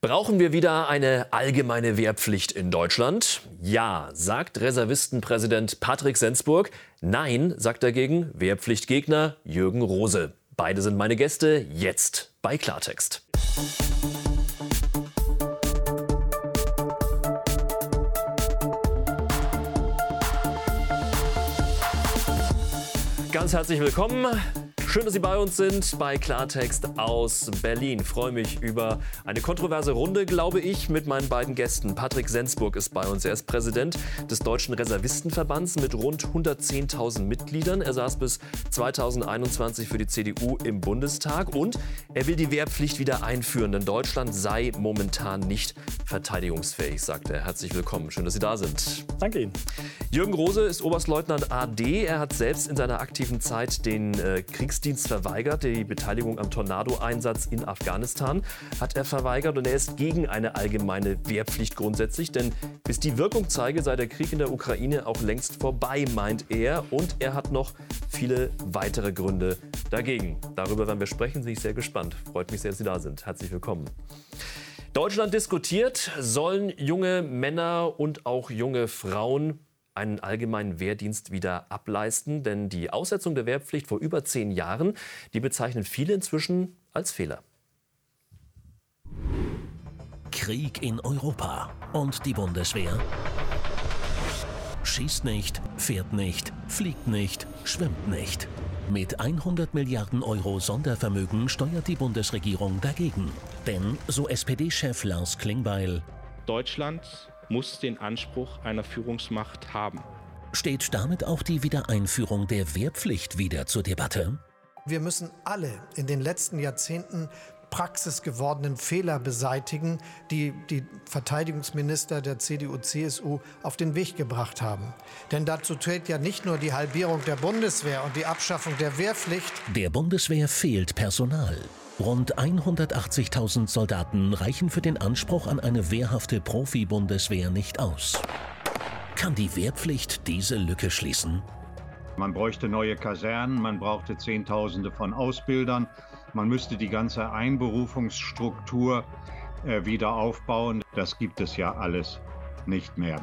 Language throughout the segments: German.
Brauchen wir wieder eine allgemeine Wehrpflicht in Deutschland? Ja, sagt Reservistenpräsident Patrick Sensburg. Nein, sagt dagegen Wehrpflichtgegner Jürgen Rose. Beide sind meine Gäste jetzt bei Klartext. Ganz herzlich willkommen. Schön, dass Sie bei uns sind bei Klartext aus Berlin. Ich freue mich über eine kontroverse Runde, glaube ich, mit meinen beiden Gästen. Patrick Sensburg ist bei uns. Er ist Präsident des Deutschen Reservistenverbands mit rund 110.000 Mitgliedern. Er saß bis 2021 für die CDU im Bundestag und er will die Wehrpflicht wieder einführen, denn Deutschland sei momentan nicht verteidigungsfähig, sagt er. Herzlich willkommen. Schön, dass Sie da sind. Danke Ihnen. Jürgen Rose ist Oberstleutnant AD. Er hat selbst in seiner aktiven Zeit den äh, Kriegs Kriegsdienst verweigert. Die Beteiligung am Tornado-Einsatz in Afghanistan hat er verweigert und er ist gegen eine allgemeine Wehrpflicht grundsätzlich. Denn bis die Wirkung zeige, sei der Krieg in der Ukraine auch längst vorbei, meint er. Und er hat noch viele weitere Gründe dagegen. Darüber werden wir sprechen. Bin ich sehr gespannt. Freut mich sehr, dass Sie da sind. Herzlich willkommen. Deutschland diskutiert, sollen junge Männer und auch junge Frauen einen allgemeinen Wehrdienst wieder ableisten. Denn die Aussetzung der Wehrpflicht vor über zehn Jahren, die bezeichnen viele inzwischen als Fehler. Krieg in Europa und die Bundeswehr schießt nicht, fährt nicht, fliegt nicht, schwimmt nicht. Mit 100 Milliarden Euro Sondervermögen steuert die Bundesregierung dagegen. Denn, so SPD-Chef Lars Klingbeil, Deutschland muss den Anspruch einer Führungsmacht haben. Steht damit auch die Wiedereinführung der Wehrpflicht wieder zur Debatte? Wir müssen alle in den letzten Jahrzehnten Praxis gewordenen Fehler beseitigen, die die Verteidigungsminister der CDU-CSU auf den Weg gebracht haben. Denn dazu trägt ja nicht nur die Halbierung der Bundeswehr und die Abschaffung der Wehrpflicht. Der Bundeswehr fehlt Personal. Rund 180.000 Soldaten reichen für den Anspruch an eine wehrhafte Profi-Bundeswehr nicht aus. Kann die Wehrpflicht diese Lücke schließen? Man bräuchte neue Kasernen, man brauchte Zehntausende von Ausbildern, man müsste die ganze Einberufungsstruktur äh, wieder aufbauen. Das gibt es ja alles nicht mehr.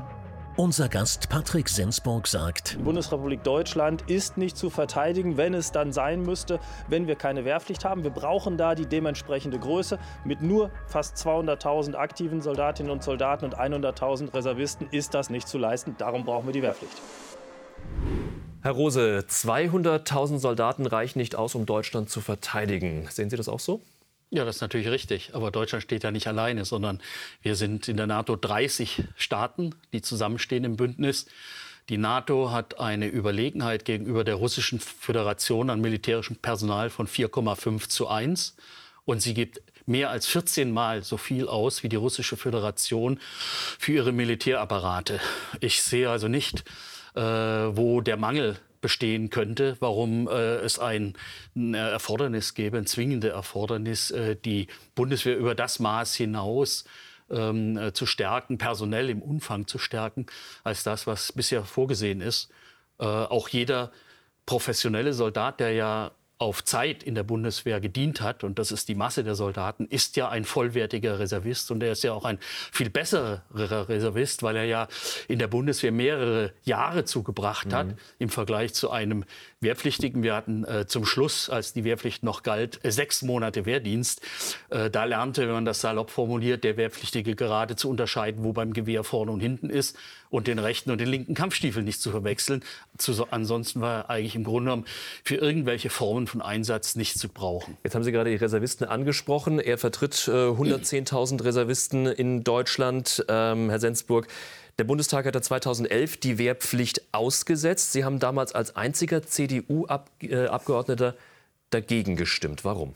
Unser Gast Patrick Sensburg sagt, die Bundesrepublik Deutschland ist nicht zu verteidigen, wenn es dann sein müsste, wenn wir keine Wehrpflicht haben. Wir brauchen da die dementsprechende Größe. Mit nur fast 200.000 aktiven Soldatinnen und Soldaten und 100.000 Reservisten ist das nicht zu leisten. Darum brauchen wir die Wehrpflicht. Herr Rose, 200.000 Soldaten reichen nicht aus, um Deutschland zu verteidigen. Sehen Sie das auch so? Ja, das ist natürlich richtig. Aber Deutschland steht ja nicht alleine, sondern wir sind in der NATO 30 Staaten, die zusammenstehen im Bündnis. Die NATO hat eine Überlegenheit gegenüber der Russischen Föderation an militärischem Personal von 4,5 zu 1. Und sie gibt mehr als 14 Mal so viel aus wie die Russische Föderation für ihre Militärapparate. Ich sehe also nicht, äh, wo der Mangel bestehen könnte, warum äh, es ein, ein, Erfordernis gäbe, ein zwingende Erfordernis, äh, die Bundeswehr über das Maß hinaus ähm, äh, zu stärken, personell im Umfang zu stärken, als das, was bisher vorgesehen ist. Äh, auch jeder professionelle Soldat, der ja auf Zeit in der Bundeswehr gedient hat, und das ist die Masse der Soldaten, ist ja ein vollwertiger Reservist und er ist ja auch ein viel besserer Reservist, weil er ja in der Bundeswehr mehrere Jahre zugebracht hat mhm. im Vergleich zu einem Wehrpflichtigen. Wir hatten äh, zum Schluss, als die Wehrpflicht noch galt, äh, sechs Monate Wehrdienst. Äh, da lernte, wenn man das salopp formuliert, der Wehrpflichtige gerade zu unterscheiden, wo beim Gewehr vorne und hinten ist und den rechten und den linken Kampfstiefel nicht zu verwechseln. Zu, ansonsten war er eigentlich im Grunde genommen für irgendwelche Formen von Einsatz nicht zu brauchen. Jetzt haben Sie gerade die Reservisten angesprochen. Er vertritt äh, 110.000 Reservisten in Deutschland. Ähm, Herr Sensburg, der Bundestag hatte 2011 die Wehrpflicht ausgesetzt. Sie haben damals als einziger CDU-Abgeordneter äh, dagegen gestimmt. Warum?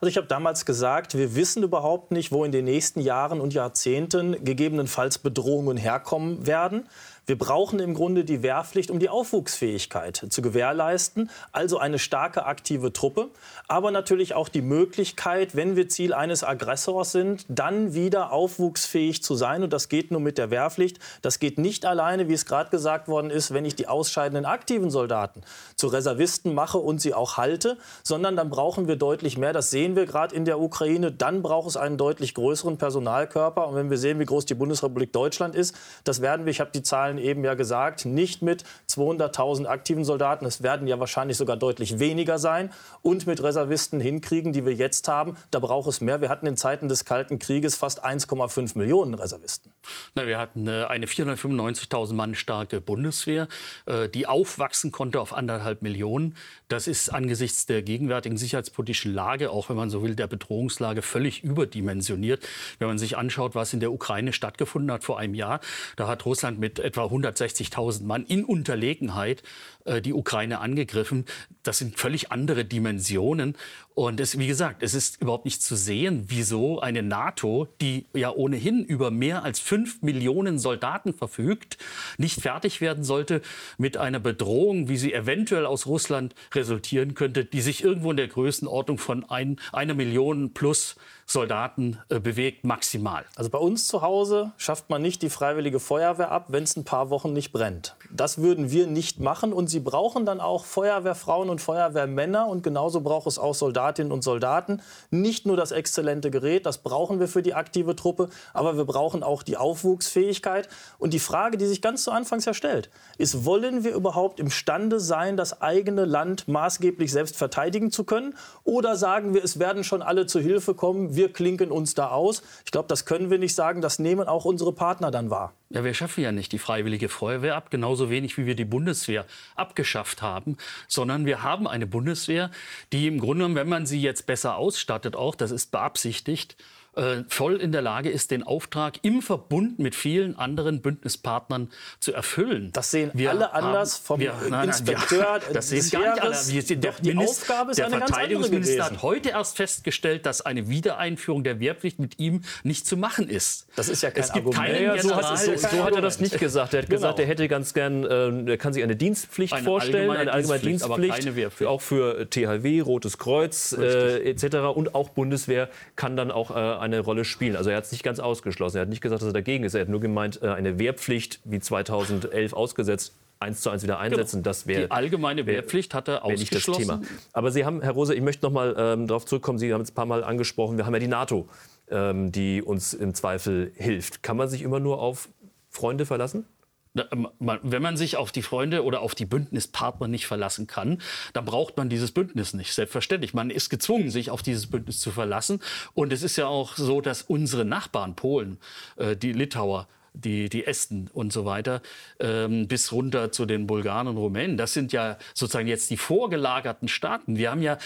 Also ich habe damals gesagt, wir wissen überhaupt nicht, wo in den nächsten Jahren und Jahrzehnten gegebenenfalls Bedrohungen herkommen werden. Wir brauchen im Grunde die Wehrpflicht, um die Aufwuchsfähigkeit zu gewährleisten, also eine starke aktive Truppe, aber natürlich auch die Möglichkeit, wenn wir Ziel eines Aggressors sind, dann wieder aufwuchsfähig zu sein. Und das geht nur mit der Wehrpflicht. Das geht nicht alleine, wie es gerade gesagt worden ist, wenn ich die ausscheidenden aktiven Soldaten zu Reservisten mache und sie auch halte, sondern dann brauchen wir deutlich mehr. Das sehen wir gerade in der Ukraine. Dann braucht es einen deutlich größeren Personalkörper. Und wenn wir sehen, wie groß die Bundesrepublik Deutschland ist, das werden wir, ich habe die Zahlen eben ja gesagt, nicht mit 200.000 aktiven Soldaten, es werden ja wahrscheinlich sogar deutlich weniger sein, und mit Reservisten hinkriegen, die wir jetzt haben. Da braucht es mehr. Wir hatten in Zeiten des Kalten Krieges fast 1,5 Millionen Reservisten. Na, wir hatten äh, eine 495.000 Mann starke Bundeswehr, äh, die aufwachsen konnte auf anderthalb Millionen. Das ist angesichts der gegenwärtigen sicherheitspolitischen Lage, auch wenn man so will, der Bedrohungslage völlig überdimensioniert. Wenn man sich anschaut, was in der Ukraine stattgefunden hat vor einem Jahr, da hat Russland mit etwa 160.000 Mann in Unterlegenheit äh, die Ukraine angegriffen. Das sind völlig andere Dimensionen. Und es, wie gesagt, es ist überhaupt nicht zu sehen, wieso eine NATO, die ja ohnehin über mehr als fünf Millionen Soldaten verfügt, nicht fertig werden sollte mit einer Bedrohung, wie sie eventuell aus Russland resultieren könnte, die sich irgendwo in der Größenordnung von ein, einer Million plus Soldaten äh, bewegt, maximal. Also bei uns zu Hause schafft man nicht die freiwillige Feuerwehr ab, wenn es ein paar Wochen nicht brennt. Das würden wir nicht machen. Und Sie brauchen dann auch Feuerwehrfrauen und Feuerwehrmänner. Und genauso braucht es auch Soldatinnen und Soldaten. Nicht nur das exzellente Gerät, das brauchen wir für die aktive Truppe, aber wir brauchen auch die Aufwuchsfähigkeit. Und die Frage, die sich ganz zu Anfangs ja stellt, ist, wollen wir überhaupt imstande sein, das eigene Land maßgeblich selbst verteidigen zu können? Oder sagen wir, es werden schon alle zu Hilfe kommen, wir klinken uns da aus. Ich glaube, das können wir nicht sagen. Das nehmen auch unsere Partner dann wahr. Ja, wir schaffen ja nicht die freiwillige Feuerwehr ab, genauso wenig wie wir die Bundeswehr abgeschafft haben, sondern wir haben eine Bundeswehr, die im Grunde wenn man sie jetzt besser ausstattet, auch, das ist beabsichtigt, äh, voll in der Lage ist, den Auftrag im Verbund mit vielen anderen Bündnispartnern zu erfüllen. Das sehen wir alle haben, anders vom wir, nein, Inspekteur. Ja, das sehen gar nicht alle. Wir, der, die Minister, Aufgabe ist der eine Verteidigungsminister ganz andere hat heute erst festgestellt, dass eine Wiedereinführung der Wehrpflicht mit ihm nicht zu machen ist. Das ist ja kein es gibt Argument. Keinen so, hat, so, so hat er das nicht gesagt. Er hat genau. gesagt, er hätte ganz gern, äh, er kann sich eine Dienstpflicht eine vorstellen, allgemeine eine allgemeine Dienstpflicht, Dienstpflicht auch für THW, Rotes Kreuz äh, etc. Und auch Bundeswehr kann dann auch äh, eine Rolle spielen. Also er hat es nicht ganz ausgeschlossen. Er hat nicht gesagt, dass er dagegen ist. Er hat nur gemeint, äh, eine Wehrpflicht wie 2011 ausgesetzt eins zu eins wieder einsetzen. Genau. Das wäre die allgemeine Wehrpflicht hat er ausgeschlossen. Nicht das Thema. Aber Sie haben, Herr Rose, ich möchte noch mal ähm, darauf zurückkommen. Sie haben es ein paar Mal angesprochen. Wir haben ja die NATO, ähm, die uns im Zweifel hilft. Kann man sich immer nur auf Freunde verlassen? Ähm, wenn man sich auf die Freunde oder auf die Bündnispartner nicht verlassen kann, dann braucht man dieses Bündnis nicht. Selbstverständlich. Man ist gezwungen, sich auf dieses Bündnis zu verlassen. Und es ist ja auch so, dass unsere Nachbarn, Polen, äh, die Litauer, die, die Esten und so weiter, ähm, bis runter zu den Bulgaren und Rumänen. Das sind ja sozusagen jetzt die vorgelagerten Staaten. Wir haben ja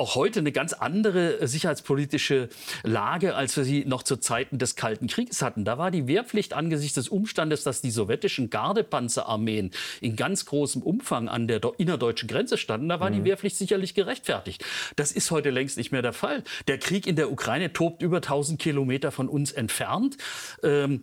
auch heute eine ganz andere äh, sicherheitspolitische Lage, als wir sie noch zu Zeiten des Kalten Krieges hatten. Da war die Wehrpflicht angesichts des Umstandes, dass die sowjetischen Gardepanzerarmeen in ganz großem Umfang an der innerdeutschen Grenze standen, da war mhm. die Wehrpflicht sicherlich gerechtfertigt. Das ist heute längst nicht mehr der Fall. Der Krieg in der Ukraine tobt über 1000 Kilometer von uns entfernt. Ähm,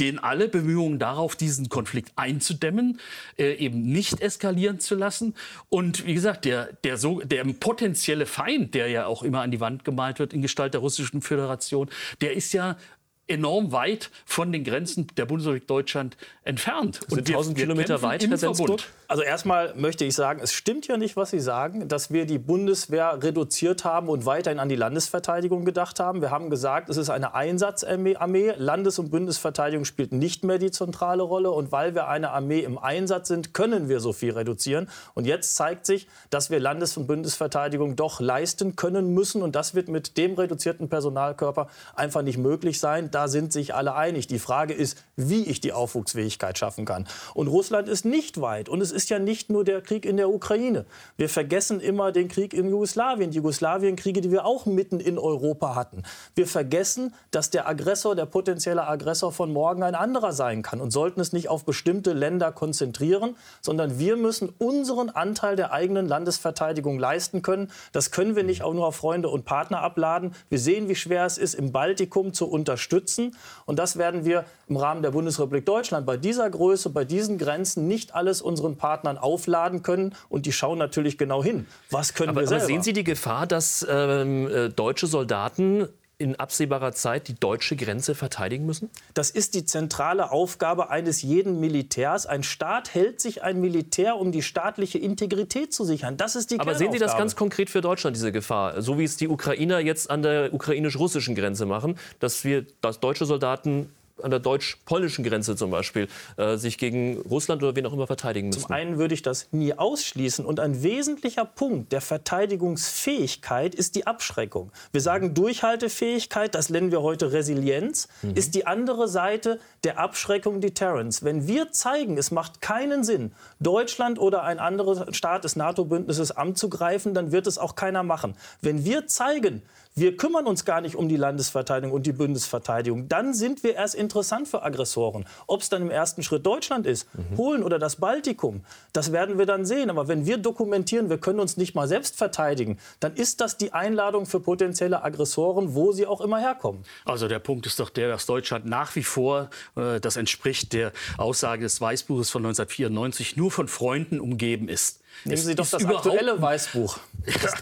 gehen alle Bemühungen darauf, diesen Konflikt einzudämmen, äh, eben nicht eskalieren zu lassen. Und wie gesagt, der, der, so, der potenzielle Feind, der ja auch immer an die Wand gemalt wird in Gestalt der Russischen Föderation, der ist ja enorm weit von den Grenzen der Bundesrepublik Deutschland entfernt. Und 1000 Kilometer weit, Herr Sensburg? Also erstmal möchte ich sagen, es stimmt ja nicht, was Sie sagen, dass wir die Bundeswehr reduziert haben und weiterhin an die Landesverteidigung gedacht haben. Wir haben gesagt, es ist eine Einsatzarmee. Landes- und Bundesverteidigung spielt nicht mehr die zentrale Rolle. Und weil wir eine Armee im Einsatz sind, können wir so viel reduzieren. Und jetzt zeigt sich, dass wir Landes- und Bundesverteidigung doch leisten können müssen. Und das wird mit dem reduzierten Personalkörper einfach nicht möglich sein. Da sind sich alle einig. Die Frage ist, wie ich die Aufwuchsfähigkeit schaffen kann. Und Russland ist nicht weit. Und es ist ist ja nicht nur der Krieg in der Ukraine. Wir vergessen immer den Krieg in Jugoslawien, die Jugoslawienkriege, die wir auch mitten in Europa hatten. Wir vergessen, dass der Aggressor, der potenzielle Aggressor von morgen ein anderer sein kann und sollten es nicht auf bestimmte Länder konzentrieren, sondern wir müssen unseren Anteil der eigenen Landesverteidigung leisten können. Das können wir nicht auch nur auf Freunde und Partner abladen. Wir sehen, wie schwer es ist, im Baltikum zu unterstützen. Und das werden wir im Rahmen der Bundesrepublik Deutschland bei dieser Größe, bei diesen Grenzen nicht alles unseren Partnern aufladen können. Und die schauen natürlich genau hin. Was können aber, wir selber? Aber sehen Sie die Gefahr, dass ähm, äh, deutsche Soldaten in absehbarer Zeit die deutsche Grenze verteidigen müssen? Das ist die zentrale Aufgabe eines jeden Militärs. Ein Staat hält sich ein Militär, um die staatliche Integrität zu sichern. Das ist die Aber sehen Sie das ganz konkret für Deutschland, diese Gefahr? So wie es die Ukrainer jetzt an der ukrainisch-russischen Grenze machen, dass wir, dass deutsche Soldaten an der deutsch-polnischen Grenze zum Beispiel äh, sich gegen Russland oder wen auch immer verteidigen müssen? Zum einen würde ich das nie ausschließen. Und ein wesentlicher Punkt der Verteidigungsfähigkeit ist die Abschreckung. Wir sagen Durchhaltefähigkeit, das nennen wir heute Resilienz, mhm. ist die andere Seite der Abschreckung Deterrence. Wenn wir zeigen, es macht keinen Sinn, Deutschland oder ein anderer Staat des NATO-Bündnisses anzugreifen, dann wird es auch keiner machen. Wenn wir zeigen, wir kümmern uns gar nicht um die Landesverteidigung und die Bundesverteidigung, dann sind wir erst interessant für Aggressoren. Ob es dann im ersten Schritt Deutschland ist, mhm. Polen oder das Baltikum, das werden wir dann sehen. Aber wenn wir dokumentieren, wir können uns nicht mal selbst verteidigen, dann ist das die Einladung für potenzielle Aggressoren, wo sie auch immer herkommen. Also der Punkt ist doch der, dass Deutschland nach wie vor, äh, das entspricht der Aussage des Weißbuches von 1994, nur von Freunden umgeben ist. Nehmen Sie doch das aktuelle Weißbuch.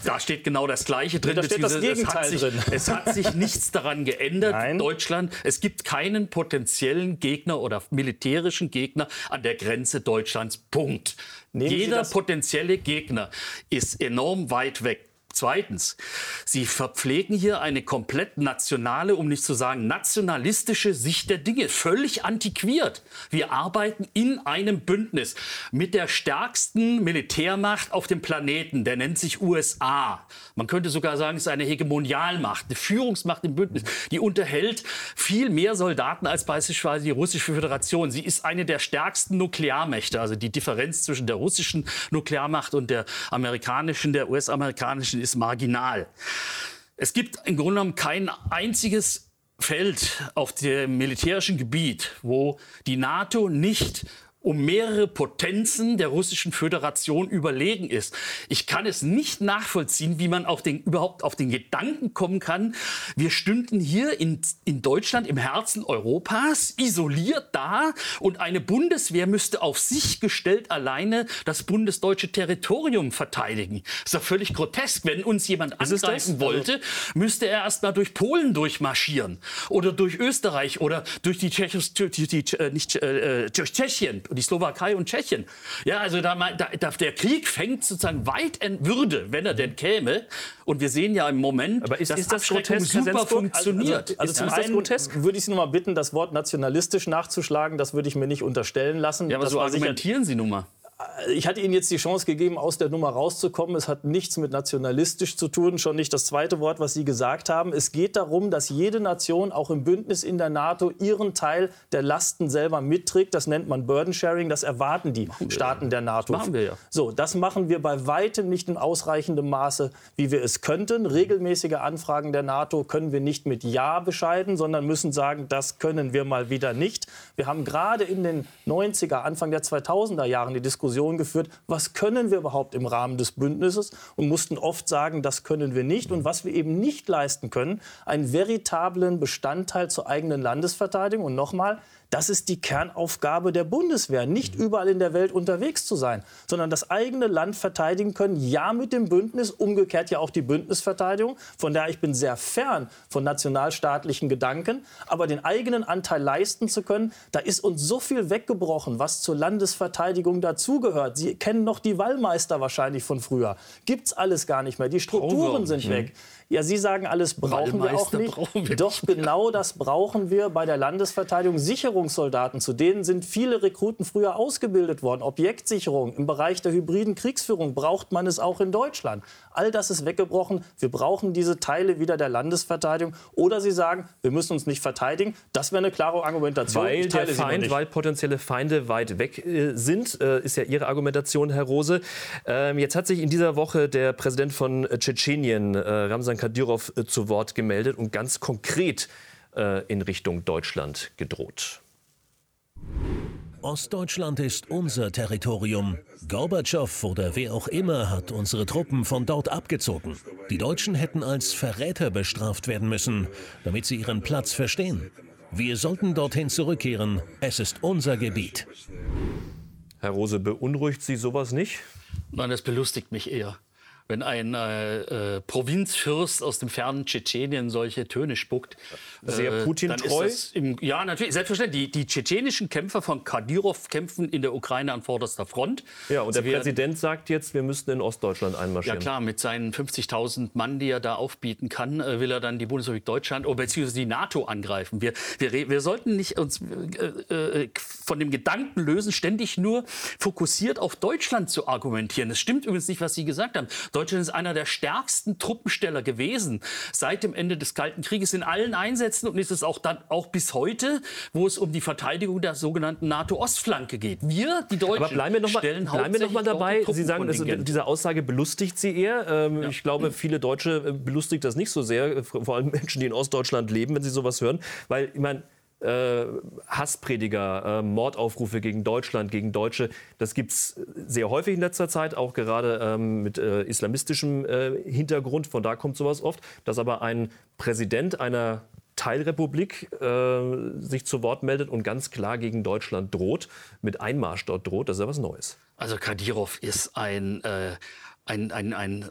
Da steht genau das Gleiche drin. Da steht das Gegenteil es sich, drin. Es hat sich nichts daran geändert. Nein. Deutschland, es gibt keinen potenziellen Gegner oder militärischen Gegner an der Grenze Deutschlands. Punkt. Nehmen Jeder potenzielle Gegner ist enorm weit weg. Zweitens, Sie verpflegen hier eine komplett nationale, um nicht zu sagen nationalistische Sicht der Dinge, völlig antiquiert. Wir arbeiten in einem Bündnis mit der stärksten Militärmacht auf dem Planeten, der nennt sich USA. Man könnte sogar sagen, es ist eine Hegemonialmacht, eine Führungsmacht im Bündnis, die unterhält viel mehr Soldaten als beispielsweise die russische Föderation. Sie ist eine der stärksten Nuklearmächte, also die Differenz zwischen der russischen Nuklearmacht und der amerikanischen, der US-amerikanischen ist marginal. Es gibt im Grunde genommen kein einziges Feld auf dem militärischen Gebiet, wo die NATO nicht um mehrere Potenzen der russischen Föderation überlegen ist. Ich kann es nicht nachvollziehen, wie man auf den, überhaupt auf den Gedanken kommen kann, wir stünden hier in, in Deutschland im Herzen Europas, isoliert da und eine Bundeswehr müsste auf sich gestellt alleine das bundesdeutsche Territorium verteidigen. Das ist doch völlig grotesk. Wenn uns jemand angreifen also wollte, müsste er erst mal durch Polen durchmarschieren oder durch Österreich oder durch die, Tschechos, die, die, äh, nicht, äh, äh, durch Tschechien die Slowakei und Tschechien. Ja, also da, da, der Krieg fängt sozusagen weit in Würde, wenn er denn käme. Und wir sehen ja im Moment, Aber ist, dass ist das grotesk, super funktioniert. Also, also, also zum einen grotesk? würde ich Sie noch mal bitten, das Wort nationalistisch nachzuschlagen. Das würde ich mir nicht unterstellen lassen. Ja, aber das so argumentieren Sie nun mal ich hatte Ihnen jetzt die Chance gegeben, aus der Nummer rauszukommen. Es hat nichts mit nationalistisch zu tun, schon nicht das zweite Wort, was Sie gesagt haben. Es geht darum, dass jede Nation, auch im Bündnis in der NATO, ihren Teil der Lasten selber mitträgt. Das nennt man Burden Sharing. Das erwarten die Staaten der NATO. Das machen wir ja. So, das machen wir bei weitem nicht in ausreichendem Maße, wie wir es könnten. Regelmäßige Anfragen der NATO können wir nicht mit Ja bescheiden, sondern müssen sagen, das können wir mal wieder nicht. Wir haben gerade in den 90er, Anfang der 2000er Jahren die Diskussion Diskussion geführt, was können wir überhaupt im Rahmen des Bündnisses und mussten oft sagen, das können wir nicht. Und was wir eben nicht leisten können, einen veritablen Bestandteil zur eigenen Landesverteidigung. Und nochmal, das ist die Kernaufgabe der Bundeswehr, nicht überall in der Welt unterwegs zu sein, sondern das eigene Land verteidigen können. Ja, mit dem Bündnis, umgekehrt ja auch die Bündnisverteidigung. Von daher ich bin sehr fern von nationalstaatlichen Gedanken, aber den eigenen Anteil leisten zu können, da ist uns so viel weggebrochen, was zur Landesverteidigung dazugehört. Sie kennen noch die Wallmeister wahrscheinlich von früher. Gibt's alles gar nicht mehr. Die Strukturen sind weg. Ja, Sie sagen, alles brauchen wir auch nicht. Wir Doch nicht genau das brauchen wir bei der Landesverteidigung. Sicherungssoldaten, zu denen sind viele Rekruten früher ausgebildet worden. Objektsicherung im Bereich der hybriden Kriegsführung braucht man es auch in Deutschland. All das ist weggebrochen. Wir brauchen diese Teile wieder der Landesverteidigung. Oder Sie sagen, wir müssen uns nicht verteidigen. Das wäre eine klare Argumentation. Weil der Feind, weil potenzielle Feinde weit weg äh, sind, äh, ist ja Ihre Argumentation, Herr Rose. Ähm, jetzt hat sich in dieser Woche der Präsident von Tschetschenien, äh, Ramsan Kadyrov, äh, zu Wort gemeldet und ganz konkret äh, in Richtung Deutschland gedroht. Ostdeutschland ist unser Territorium. Gorbatschow oder wer auch immer hat unsere Truppen von dort abgezogen. Die Deutschen hätten als Verräter bestraft werden müssen, damit sie ihren Platz verstehen. Wir sollten dorthin zurückkehren. Es ist unser Gebiet. Herr Rose, beunruhigt Sie sowas nicht? Nein, das belustigt mich eher wenn ein äh, äh, Provinzfürst aus dem fernen Tschetschenien solche Töne spuckt. Sehr äh, Putin-treu? Ja, natürlich, selbstverständlich. Die, die tschetschenischen Kämpfer von Kadyrov kämpfen in der Ukraine an vorderster Front. Ja, und der werden, Präsident sagt jetzt, wir müssten in Ostdeutschland einmarschieren. Ja klar, mit seinen 50.000 Mann, die er da aufbieten kann, äh, will er dann die Bundesrepublik Deutschland oder beziehungsweise die NATO angreifen. Wir, wir, wir sollten nicht uns äh, äh, von dem Gedanken lösen, ständig nur fokussiert auf Deutschland zu argumentieren. Es stimmt übrigens nicht, was Sie gesagt haben. Deutschland ist einer der stärksten Truppensteller gewesen seit dem Ende des Kalten Krieges in allen Einsätzen und ist es auch dann auch bis heute, wo es um die Verteidigung der sogenannten NATO-Ostflanke geht. Wir, die Deutschen, Aber bleiben wir noch mal, stellen bleiben wir noch mal dabei. Sie sagen, also, diese Aussage belustigt Sie eher. Ähm, ja. Ich glaube, viele Deutsche äh, belustigt das nicht so sehr, vor allem Menschen, die in Ostdeutschland leben, wenn sie sowas hören, weil ich meine äh, Hassprediger, äh, Mordaufrufe gegen Deutschland, gegen Deutsche. Das gibt es sehr häufig in letzter Zeit, auch gerade ähm, mit äh, islamistischem äh, Hintergrund. Von da kommt sowas oft. Dass aber ein Präsident einer Teilrepublik äh, sich zu Wort meldet und ganz klar gegen Deutschland droht, mit Einmarsch dort droht, das ist ja was Neues. Also Kadyrov ist ein, äh, ein, ein, ein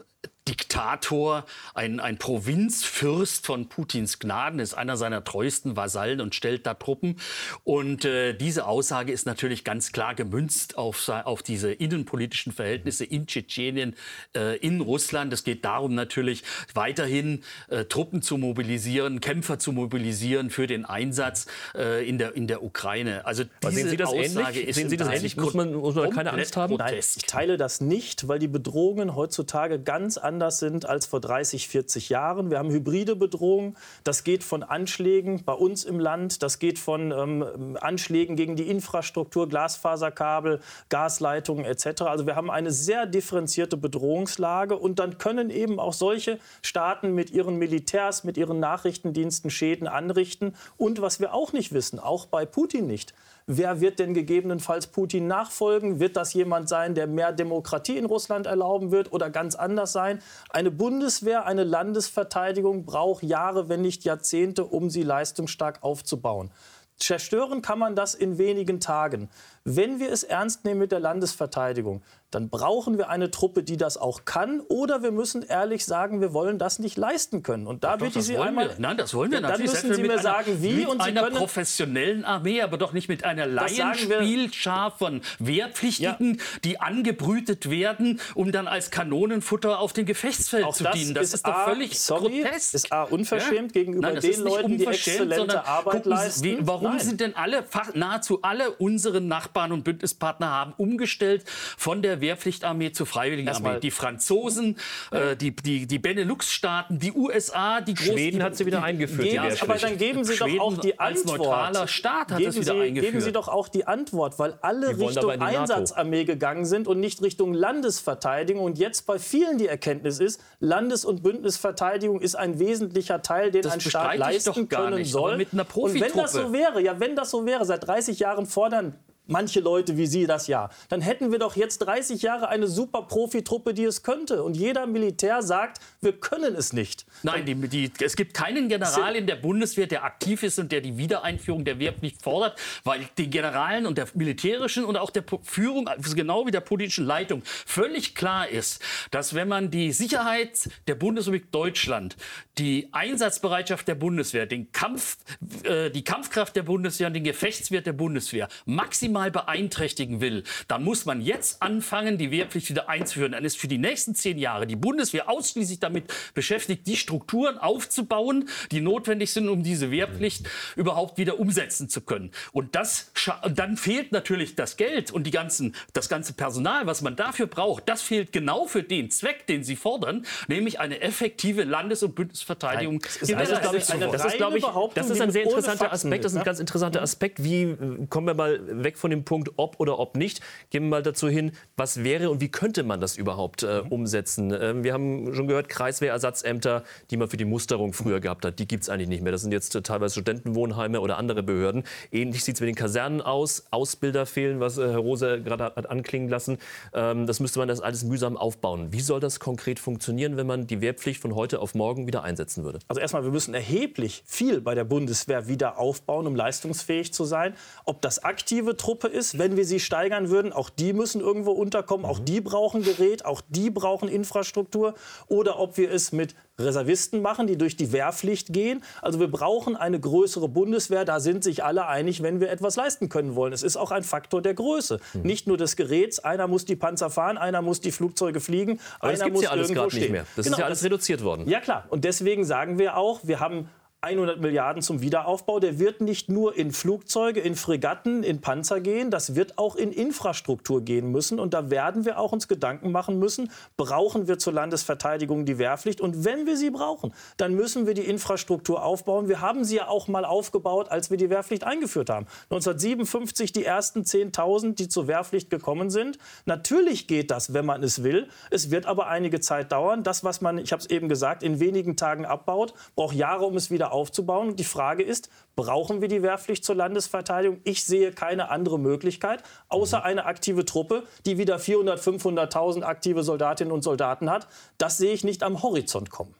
Diktator, ein, ein Provinzfürst von Putins Gnaden, ist einer seiner treuesten Vasallen und stellt da Truppen. Und äh, diese Aussage ist natürlich ganz klar gemünzt auf, auf diese innenpolitischen Verhältnisse in Tschetschenien, äh, in Russland. Es geht darum natürlich weiterhin äh, Truppen zu mobilisieren, Kämpfer zu mobilisieren für den Einsatz äh, in, der, in der Ukraine. Also diese sehen Sie das Aussage ähnlich? ist sehen Sie das ähnlich? Muss man, muss man keine Angst haben? Nein, ich teile das nicht, weil die Bedrohungen heutzutage ganz anders anders sind als vor 30, 40 Jahren. Wir haben hybride Bedrohungen. Das geht von Anschlägen bei uns im Land, das geht von ähm, Anschlägen gegen die Infrastruktur, Glasfaserkabel, Gasleitungen etc. Also wir haben eine sehr differenzierte Bedrohungslage und dann können eben auch solche Staaten mit ihren Militärs, mit ihren Nachrichtendiensten Schäden anrichten. Und was wir auch nicht wissen, auch bei Putin nicht, Wer wird denn gegebenenfalls Putin nachfolgen? Wird das jemand sein, der mehr Demokratie in Russland erlauben wird oder ganz anders sein? Eine Bundeswehr, eine Landesverteidigung braucht Jahre, wenn nicht Jahrzehnte, um sie leistungsstark aufzubauen. Zerstören kann man das in wenigen Tagen. Wenn wir es ernst nehmen mit der Landesverteidigung, dann brauchen wir eine Truppe, die das auch kann. Oder wir müssen ehrlich sagen, wir wollen das nicht leisten können. Und da bitte ich Sie einmal. Wir. Nein, das wollen wir ja, Dann müssen Sie mir einer, sagen, wie. Mit und Sie einer können, professionellen Armee, aber doch nicht mit einer Laienspielschar von Wehrpflichtigen, ja. die angebrütet werden, um dann als Kanonenfutter auf dem Gefechtsfeld auch zu dienen. Das ist, ist doch völlig sorry, grotesk. ist A, unverschämt ja? gegenüber Nein, den Leuten, die exzellente Arbeit leisten. Wie, warum Nein. sind denn alle, nahezu alle unsere Nachbarn und Bündnispartner haben umgestellt von der Wehrpflichtarmee zur Freiwilligenarmee. Die Franzosen, äh, die, die, die Benelux-Staaten, die USA, die Groß Schweden hat sie wieder eingeführt. Geben, aber dann geben Sie Schweden doch auch die Antwort. Als neutraler Staat hat geben es wieder Sie, eingeführt. Geben Sie doch auch die Antwort, weil alle Richtung Einsatzarmee gegangen sind und nicht Richtung Landesverteidigung. Und jetzt bei vielen die Erkenntnis ist, Landes- und Bündnisverteidigung ist ein wesentlicher Teil, den das ein Staat leisten können nicht, soll. Mit einer und wenn das so wäre, ja, wenn das so wäre, seit 30 Jahren fordern manche Leute wie Sie das ja. Dann hätten wir doch jetzt 30 Jahre eine super Profitruppe, die es könnte. Und jeder Militär sagt, wir können es nicht. Nein, die, die, es gibt keinen General in der Bundeswehr, der aktiv ist und der die Wiedereinführung der Wehrpflicht fordert, weil die Generalen und der militärischen und auch der Führung, also genau wie der politischen Leitung, völlig klar ist, dass wenn man die Sicherheit der Bundesrepublik Deutschland, die Einsatzbereitschaft der Bundeswehr, den Kampf, äh, die Kampfkraft der Bundeswehr und den Gefechtswert der Bundeswehr maximal maximal beeinträchtigen will, dann muss man jetzt anfangen, die Wehrpflicht wieder einzuführen. Dann ist für die nächsten zehn Jahre die Bundeswehr ausschließlich damit beschäftigt, die Strukturen aufzubauen, die notwendig sind, um diese Wehrpflicht überhaupt wieder umsetzen zu können. Und das, dann fehlt natürlich das Geld und die ganzen, das ganze Personal, was man dafür braucht. Das fehlt genau für den Zweck, den Sie fordern, nämlich eine effektive Landes- und Bündnisverteidigung. Das ist, also, glaube ich, das ist, glaube ich, das ist ein sehr interessanter Aspekt. Das ist ein ganz interessanter Aspekt. Wie äh, kommen wir mal weg von von dem Punkt ob oder ob nicht, gehen wir mal dazu hin, was wäre und wie könnte man das überhaupt äh, umsetzen? Ähm, wir haben schon gehört, Kreiswehrersatzämter, die man für die Musterung früher gehabt hat, die gibt es eigentlich nicht mehr. Das sind jetzt äh, teilweise Studentenwohnheime oder andere Behörden. Ähnlich sieht es mit den Kasernen aus. Ausbilder fehlen, was äh, Herr Rose gerade hat anklingen lassen. Ähm, das müsste man das alles mühsam aufbauen. Wie soll das konkret funktionieren, wenn man die Wehrpflicht von heute auf morgen wieder einsetzen würde? Also erstmal, wir müssen erheblich viel bei der Bundeswehr wieder aufbauen, um leistungsfähig zu sein. Ob das aktive Truppe ist, wenn wir sie steigern würden, auch die müssen irgendwo unterkommen, auch die brauchen Gerät, auch die brauchen Infrastruktur. Oder ob wir es mit Reservisten machen, die durch die Wehrpflicht gehen. Also wir brauchen eine größere Bundeswehr. Da sind sich alle einig, wenn wir etwas leisten können wollen. Es ist auch ein Faktor der Größe. Mhm. Nicht nur des Geräts. Einer muss die Panzer fahren, einer muss die Flugzeuge fliegen, Aber einer das muss ja alles irgendwo stehen. Nicht mehr. Das genau, ist ja alles reduziert worden. Ja klar. Und deswegen sagen wir auch, wir haben 100 Milliarden zum Wiederaufbau. Der wird nicht nur in Flugzeuge, in Fregatten, in Panzer gehen, das wird auch in Infrastruktur gehen müssen. Und da werden wir auch uns Gedanken machen müssen, brauchen wir zur Landesverteidigung die Wehrpflicht? Und wenn wir sie brauchen, dann müssen wir die Infrastruktur aufbauen. Wir haben sie ja auch mal aufgebaut, als wir die Wehrpflicht eingeführt haben. 1957 die ersten 10.000, die zur Wehrpflicht gekommen sind. Natürlich geht das, wenn man es will. Es wird aber einige Zeit dauern. Das, was man, ich habe es eben gesagt, in wenigen Tagen abbaut, braucht Jahre, um es wieder aufzubauen. Die Frage ist, brauchen wir die Wehrpflicht zur Landesverteidigung? Ich sehe keine andere Möglichkeit, außer eine aktive Truppe, die wieder 400, 500.000 aktive Soldatinnen und Soldaten hat. Das sehe ich nicht am Horizont kommen.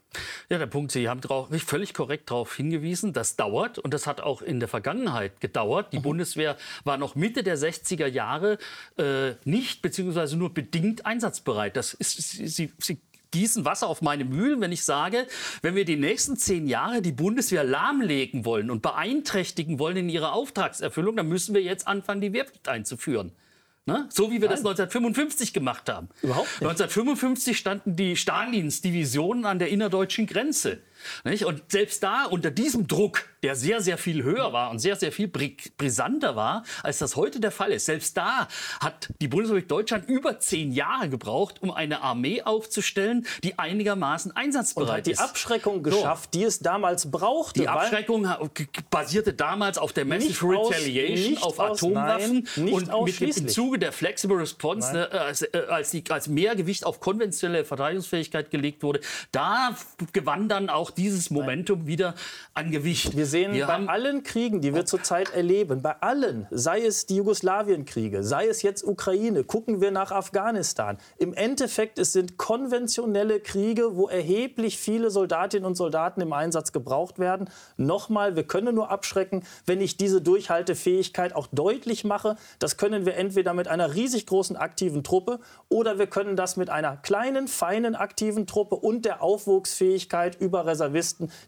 Ja, der Punkt, Sie haben drauf, völlig korrekt darauf hingewiesen, das dauert und das hat auch in der Vergangenheit gedauert. Die mhm. Bundeswehr war noch Mitte der 60er Jahre äh, nicht bzw. nur bedingt einsatzbereit. Das ist, sie, sie gießen Wasser auf meine Mühlen, wenn ich sage, wenn wir die nächsten zehn Jahre die Bundeswehr lahmlegen wollen und beeinträchtigen wollen in ihrer Auftragserfüllung, dann müssen wir jetzt anfangen, die Wehrpflicht einzuführen. Ne? So wie wir Nein. das 1955 gemacht haben. Überhaupt nicht. 1955 standen die Stalins Divisionen an der innerdeutschen Grenze. Nicht? Und selbst da, unter diesem Druck, der sehr, sehr viel höher war und sehr, sehr viel brisanter war, als das heute der Fall ist, selbst da hat die Bundesrepublik Deutschland über zehn Jahre gebraucht, um eine Armee aufzustellen, die einigermaßen einsatzbereit ist. Und hat die Abschreckung geschafft, so. die es damals brauchte. Die Abschreckung basierte damals auf der Massive Retaliation, aus, auf Atomwaffen nein, und mit dem, Zuge der Flexible Response, ne, als, äh, als, die, als mehr Gewicht auf konventionelle Verteidigungsfähigkeit gelegt wurde, da gewann dann auch dieses Momentum wieder an Gewicht. Wir sehen wir bei allen Kriegen, die wir zurzeit erleben, bei allen, sei es die Jugoslawienkriege, sei es jetzt Ukraine, gucken wir nach Afghanistan. Im Endeffekt, es sind konventionelle Kriege, wo erheblich viele Soldatinnen und Soldaten im Einsatz gebraucht werden. Nochmal, wir können nur abschrecken, wenn ich diese Durchhaltefähigkeit auch deutlich mache. Das können wir entweder mit einer riesig großen aktiven Truppe oder wir können das mit einer kleinen, feinen aktiven Truppe und der Aufwuchsfähigkeit über Reservisten,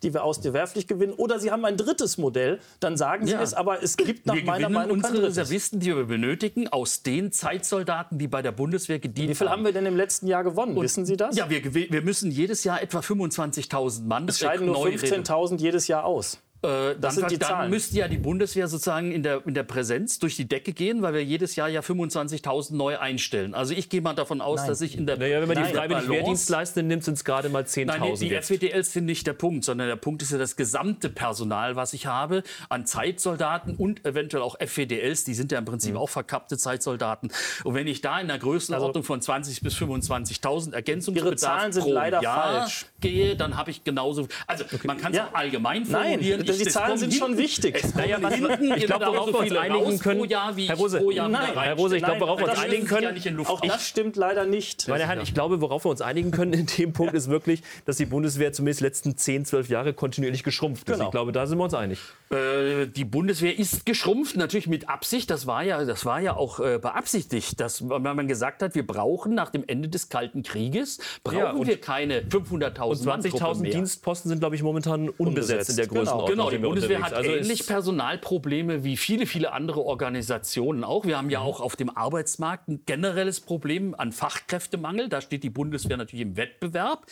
die wir aus der Wehrpflicht gewinnen. Oder Sie haben ein drittes Modell, dann sagen Sie ja. es, aber es gibt nach wir meiner Meinung unsere kein Reservisten, die wir benötigen, aus den Zeitsoldaten, die bei der Bundeswehr gedient haben. Wie viel haben. wir denn im letzten Jahr gewonnen? Und, Wissen Sie das? Ja, wir, wir müssen jedes Jahr etwa 25.000 Mann. Es scheiden nur 15.000 jedes Jahr aus. Äh, dann, dann müsste ja die Bundeswehr sozusagen in der, in der Präsenz durch die Decke gehen, weil wir jedes Jahr ja 25.000 neu einstellen. Also ich gehe mal davon aus, Nein. dass ich in der Naja, wenn man die freiwillig Wehrdienst leistet, nimmt, sind es gerade mal 10.000 Nein, die, die SWDLs sind nicht der Punkt, sondern der Punkt ist ja das gesamte Personal, was ich habe an Zeitsoldaten und eventuell auch FWDLs, die sind ja im Prinzip mhm. auch verkappte Zeitsoldaten. Und wenn ich da in der Größenordnung also, von 20.000 bis 25.000 Ergänzungsbedarf Zahlen sind pro leider Jahr falsch. gehe, dann habe ich genauso... Also okay. man kann es ja. auch allgemein formulieren. Nein, die Zahlen sind schon wichtig. Naja, was, ich glaube, worauf wir uns einigen können, Herr Rose, nein, Herr Rose, ich glaube, worauf wir uns einigen können, auch das stimmt leider nicht. Meine Herren, ich glaube, worauf wir uns einigen können in dem Punkt ist wirklich, dass die Bundeswehr zumindest die letzten 10, 12 Jahre kontinuierlich geschrumpft ist. Genau. Ich glaube, da sind wir uns einig. Äh, die Bundeswehr ist geschrumpft, natürlich mit Absicht. Das war ja, das war ja auch äh, beabsichtigt, dass man gesagt hat, wir brauchen nach dem Ende des Kalten Krieges brauchen ja, wir keine 500.000 Und 20.000 Dienstposten sind, glaube ich, momentan unbesetzt, unbesetzt in der Größenordnung. Genau, genau die Bundeswehr hat also ähnlich Personalprobleme wie viele, viele andere Organisationen auch. Wir haben ja mhm. auch auf dem Arbeitsmarkt ein generelles Problem an Fachkräftemangel. Da steht die Bundeswehr natürlich im Wettbewerb.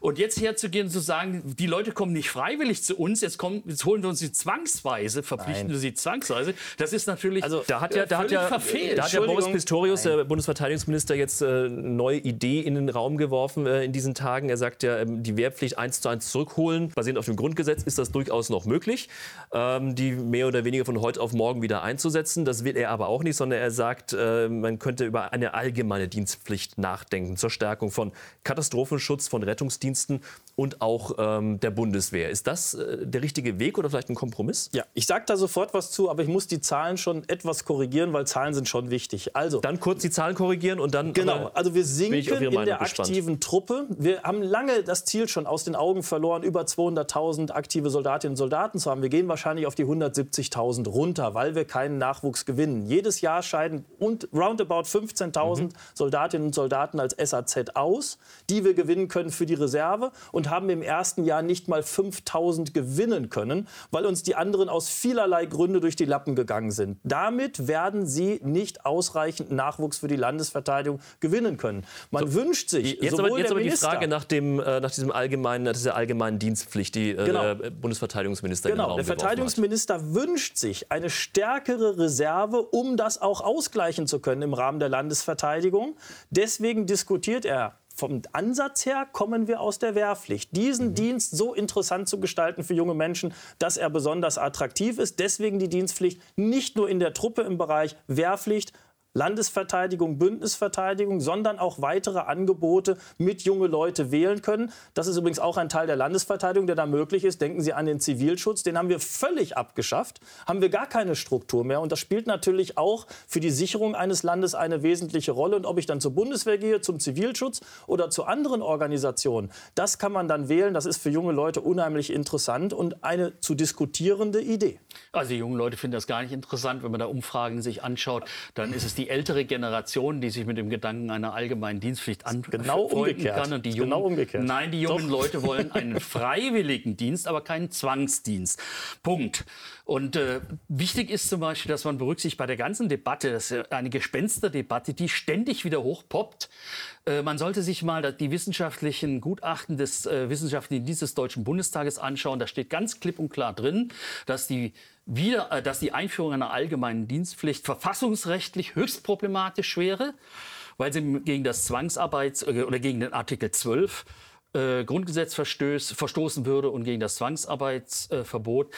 Und jetzt herzugehen und zu sagen, die Leute kommen nicht freiwillig zu uns, jetzt, kommen, jetzt holen wir uns sie zwangsweise, verpflichten wir sie zwangsweise. Das ist natürlich also, da hat ja, da hat ja, verfehlt. Da hat ja Boris Pistorius, Nein. der Bundesverteidigungsminister, jetzt äh, eine neue Idee in den Raum geworfen äh, in diesen Tagen. Er sagt ja, ähm, die Wehrpflicht eins zu eins zurückholen, basierend auf dem Grundgesetz, ist das durchaus noch möglich, ähm, die mehr oder weniger von heute auf morgen wieder einzusetzen. Das will er aber auch nicht, sondern er sagt, äh, man könnte über eine allgemeine Dienstpflicht nachdenken zur Stärkung von Katastrophenschutz, von Rettungsdiensten und auch ähm, der Bundeswehr. Ist das äh, der richtige Weg oder vielleicht ein Kompromiss? Ja, ich sage da sofort was zu, aber ich muss die Zahlen schon etwas korrigieren, weil Zahlen sind schon wichtig. Also dann kurz die Zahlen korrigieren und dann genau. Also wir sinken in der gespannt. aktiven Truppe. Wir haben lange das Ziel schon aus den Augen verloren, über 200.000 aktive Soldatinnen und Soldaten zu haben. Wir gehen wahrscheinlich auf die 170.000 runter, weil wir keinen Nachwuchs gewinnen. Jedes Jahr scheiden und roundabout 15.000 mhm. Soldatinnen und Soldaten als SAZ aus, die wir gewinnen können für die Reserve und haben im ersten Jahr nicht mal 5.000 gewinnen können, weil uns die anderen aus vielerlei Gründe durch die Lappen gegangen sind. Damit werden sie nicht ausreichend Nachwuchs für die Landesverteidigung gewinnen können. Man so, wünscht sich jetzt aber, jetzt aber die Frage nach, dem, äh, nach diesem allgemeinen, dieser allgemeinen Dienstpflicht, die äh, genau. der Bundesverteidigungsminister genau. Der Verteidigungsminister wünscht sich eine stärkere Reserve, um das auch ausgleichen zu können im Rahmen der Landesverteidigung. Deswegen diskutiert er vom Ansatz her kommen wir aus der Wehrpflicht. Diesen mhm. Dienst so interessant zu gestalten für junge Menschen, dass er besonders attraktiv ist. Deswegen die Dienstpflicht nicht nur in der Truppe im Bereich Wehrpflicht, Landesverteidigung, Bündnisverteidigung, sondern auch weitere Angebote mit junge Leute wählen können. Das ist übrigens auch ein Teil der Landesverteidigung, der da möglich ist. Denken Sie an den Zivilschutz, den haben wir völlig abgeschafft, haben wir gar keine Struktur mehr. Und das spielt natürlich auch für die Sicherung eines Landes eine wesentliche Rolle. Und ob ich dann zur Bundeswehr gehe, zum Zivilschutz oder zu anderen Organisationen, das kann man dann wählen. Das ist für junge Leute unheimlich interessant und eine zu diskutierende Idee. Also die jungen Leute finden das gar nicht interessant, wenn man da Umfragen sich anschaut. Dann ist es die ältere Generation, die sich mit dem Gedanken einer allgemeinen Dienstpflicht anfreunden genau umgekehrt. kann. Und die jungen, genau umgekehrt. Nein, die jungen Doch. Leute wollen einen freiwilligen Dienst, aber keinen Zwangsdienst. Punkt. Und äh, wichtig ist zum Beispiel, dass man berücksichtigt bei der ganzen Debatte, das ist eine Gespensterdebatte, die ständig wieder hochpoppt. Äh, man sollte sich mal die wissenschaftlichen Gutachten des äh, Wissenschaftlichen Dienstes des Deutschen Bundestages anschauen. Da steht ganz klipp und klar drin, dass die wieder, äh, dass die Einführung einer allgemeinen Dienstpflicht verfassungsrechtlich höchst problematisch wäre, weil sie gegen das Zwangsarbeits- äh, oder gegen den Artikel 12 äh, Grundgesetz verstoßen würde und gegen das Zwangsarbeitsverbot.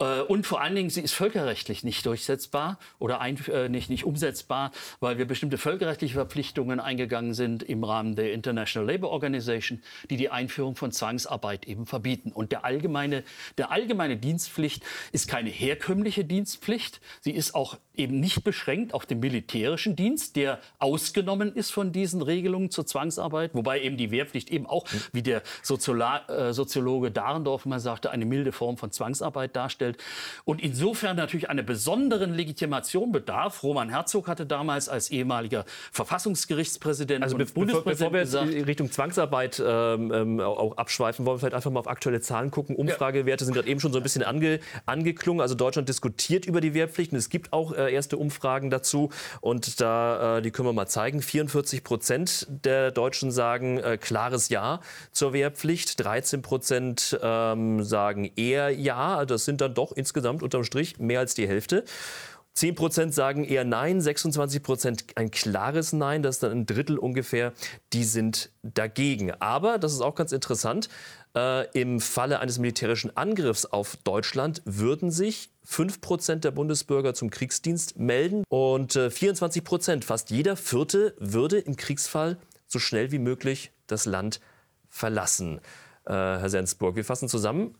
Äh, und vor allen Dingen, sie ist völkerrechtlich nicht durchsetzbar oder ein, äh, nicht, nicht umsetzbar, weil wir bestimmte völkerrechtliche Verpflichtungen eingegangen sind im Rahmen der International Labour Organization, die die Einführung von Zwangsarbeit eben verbieten. Und der allgemeine, der allgemeine Dienstpflicht ist keine herkömmliche Dienstpflicht. Sie ist auch eben nicht beschränkt auf den militärischen Dienst, der ausgenommen ist von diesen Regelungen zur Zwangsarbeit, wobei eben die Wehrpflicht eben auch, wie der Soziola äh, Soziologe Dahrendorf mal sagte, eine milde Form von Zwangsarbeit darstellt darstellt und insofern natürlich einer besonderen Legitimation bedarf. Roman Herzog hatte damals als ehemaliger Verfassungsgerichtspräsident also und Bundespräsident bevor wir jetzt Richtung Zwangsarbeit ähm, ähm, auch abschweifen, wollen wir vielleicht einfach mal auf aktuelle Zahlen gucken. Umfragewerte sind gerade eben schon so ein bisschen ange, angeklungen. Also Deutschland diskutiert über die Wehrpflicht und es gibt auch äh, erste Umfragen dazu und da äh, die können wir mal zeigen. 44 Prozent der Deutschen sagen äh, klares Ja zur Wehrpflicht, 13 Prozent ähm, sagen eher Ja. Das sind dann doch insgesamt unterm Strich mehr als die Hälfte. 10 Prozent sagen eher Nein, 26 Prozent ein klares Nein, das ist dann ein Drittel ungefähr, die sind dagegen. Aber, das ist auch ganz interessant, äh, im Falle eines militärischen Angriffs auf Deutschland würden sich 5 Prozent der Bundesbürger zum Kriegsdienst melden und äh, 24 Prozent, fast jeder Vierte, würde im Kriegsfall so schnell wie möglich das Land verlassen. Äh, Herr Sensburg, wir fassen zusammen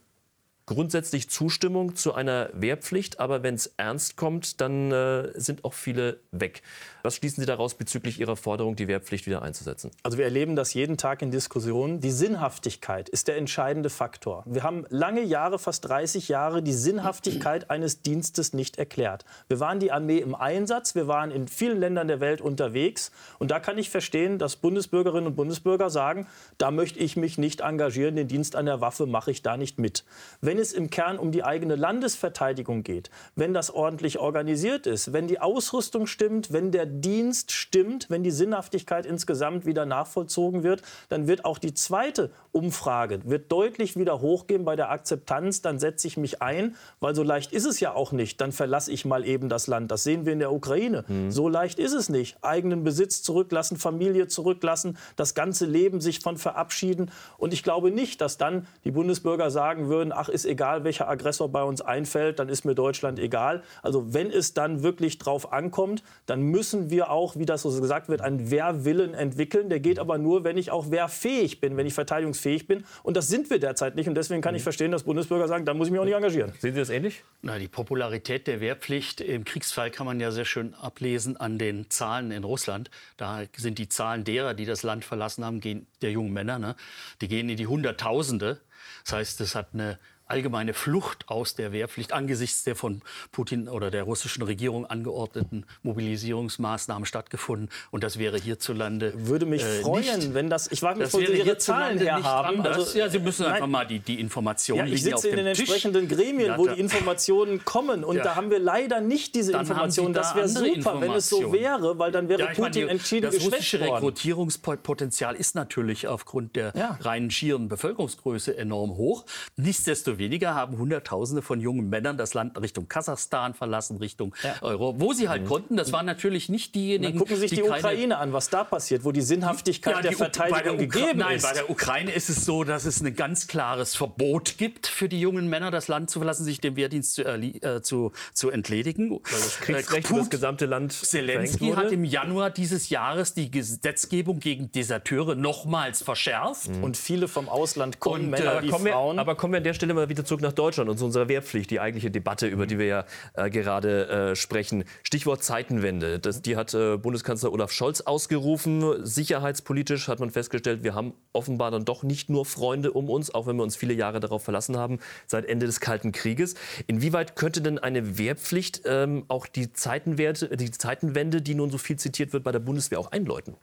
grundsätzlich Zustimmung zu einer Wehrpflicht, aber wenn es ernst kommt, dann äh, sind auch viele weg. Was schließen Sie daraus bezüglich Ihrer Forderung, die Wehrpflicht wieder einzusetzen? Also wir erleben das jeden Tag in Diskussionen. Die Sinnhaftigkeit ist der entscheidende Faktor. Wir haben lange Jahre, fast 30 Jahre, die Sinnhaftigkeit eines Dienstes nicht erklärt. Wir waren die Armee im Einsatz, wir waren in vielen Ländern der Welt unterwegs. Und da kann ich verstehen, dass Bundesbürgerinnen und Bundesbürger sagen, da möchte ich mich nicht engagieren, den Dienst an der Waffe mache ich da nicht mit. Wenn es im Kern um die eigene Landesverteidigung geht, wenn das ordentlich organisiert ist, wenn die Ausrüstung stimmt, wenn der Dienst stimmt, wenn die Sinnhaftigkeit insgesamt wieder nachvollzogen wird, dann wird auch die zweite Umfrage wird deutlich wieder hochgehen bei der Akzeptanz. Dann setze ich mich ein, weil so leicht ist es ja auch nicht. Dann verlasse ich mal eben das Land. Das sehen wir in der Ukraine. Mhm. So leicht ist es nicht. Eigenen Besitz zurücklassen, Familie zurücklassen, das ganze Leben sich von verabschieden. Und ich glaube nicht, dass dann die Bundesbürger sagen würden, ach, ist egal welcher Aggressor bei uns einfällt, dann ist mir Deutschland egal. Also wenn es dann wirklich drauf ankommt, dann müssen wir auch, wie das so gesagt wird, einen Wehrwillen entwickeln. Der geht aber nur, wenn ich auch wehrfähig bin, wenn ich verteidigungsfähig bin. Und das sind wir derzeit nicht. Und deswegen kann ich verstehen, dass Bundesbürger sagen, da muss ich mich auch nicht engagieren. Sehen Sie das ähnlich? Na, die Popularität der Wehrpflicht im Kriegsfall kann man ja sehr schön ablesen an den Zahlen in Russland. Da sind die Zahlen derer, die das Land verlassen haben, gehen, der jungen Männer, ne, die gehen in die Hunderttausende. Das heißt, es hat eine allgemeine Flucht aus der Wehrpflicht angesichts der von Putin oder der russischen Regierung angeordneten Mobilisierungsmaßnahmen stattgefunden. Und das wäre hierzulande. Würde mich äh, freuen, nicht, wenn das. Ich wage mich, wo Sie Ihre Zahlen her haben. Also, ja, Sie müssen nein. einfach mal die, die Informationen Ja, ich sitze in den Tisch. entsprechenden Gremien, wo die Informationen kommen. Und Ja. da haben wir leider nicht diese Dann Informationen. Da Das wäre super, wenn es so wäre, weil dann wäre Ja, meine, Putin die- entschieden das russische geschwächt worden. Rekrutierungspotenzial ist natürlich aufgrund der reinen schieren Bevölkerungsgröße enorm hoch. Nichtsdestoweniger haben Hunderttausende von jungen Männern das Land Richtung Kasachstan verlassen, Richtung Euro, wo sie halt konnten. Das waren natürlich nicht diejenigen, Dann gucken Sie sich die, keine- Ukraine an, was da passiert, wo die Sinnhaftigkeit Ja, der die bei Verteidigung der gegeben Nein, ist. bei der Ukraine ist es so, dass es ein ganz klares Verbot gibt für die jungen Männer, das Land zu verlassen, sich dem Wehrdienst zu, äh, zu, zu entledigen. Weil das Kriegsrecht über das gesamte Land Zelensky hat im Januar dieses Jahres die Gesetzgebung gegen Deserteure nochmals verschärft. und viele vom Ausland kommen, Und, Männer äh, wie Kommen wir, Frauen. aber kommen wir an der Stelle mal wieder zurück nach Deutschland und zu unserer Wehrpflicht, die eigentliche Debatte, über die wir ja äh, gerade äh, sprechen. Stichwort Zeitenwende. Das, die hat äh, Bundeskanzler Olaf Scholz ausgerufen. Sicherheitspolitisch hat man festgestellt, wir haben offenbar dann doch nicht nur Freunde um uns, auch wenn wir uns viele Jahre darauf verlassen haben, seit Ende des Kalten Krieges. Inwieweit könnte denn eine Wehrpflicht ähm, auch die, Zeitenwerte, die Zeitenwende, die nun so viel zitiert wird, bei der Bundeswehr auch einläuten?